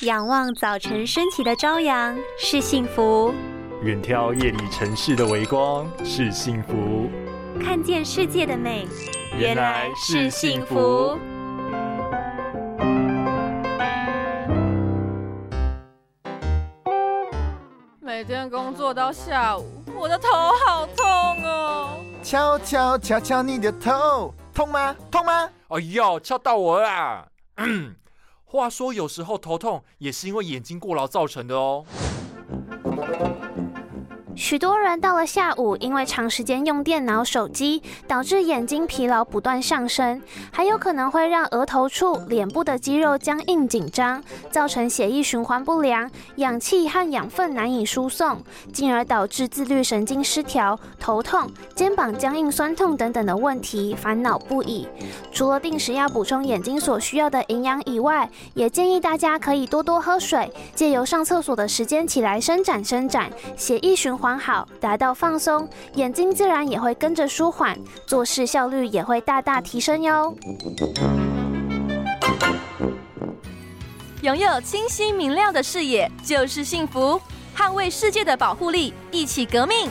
仰望早晨升起的朝阳是幸福，远眺夜里城市的微光是幸福，看见世界的美原来是幸福。每天工作到下午，我的头好痛哦。敲敲敲敲你的头，痛吗？痛吗？哎呦，敲到我啦！话说，有时候头痛也是因为眼睛过劳造成的哦。许多人到了下午，因为长时间用电脑、手机，导致眼睛疲劳不断上升，还有可能会让额头处、脸部的肌肉僵硬紧张，造成血液循环不良，氧气和养分难以输送，进而导致自律神经失调、头痛、肩膀僵硬酸痛等等的问题，烦恼不已。除了定时要补充眼睛所需要的营养以外，也建议大家可以多多喝水，借由上厕所的时间起来伸展伸展，血液循环。好，达到放松，眼睛自然也会跟着舒缓，做事效率也会大大提升哟。拥有清晰明亮的视野就是幸福，捍卫世界的保护力，一起革命。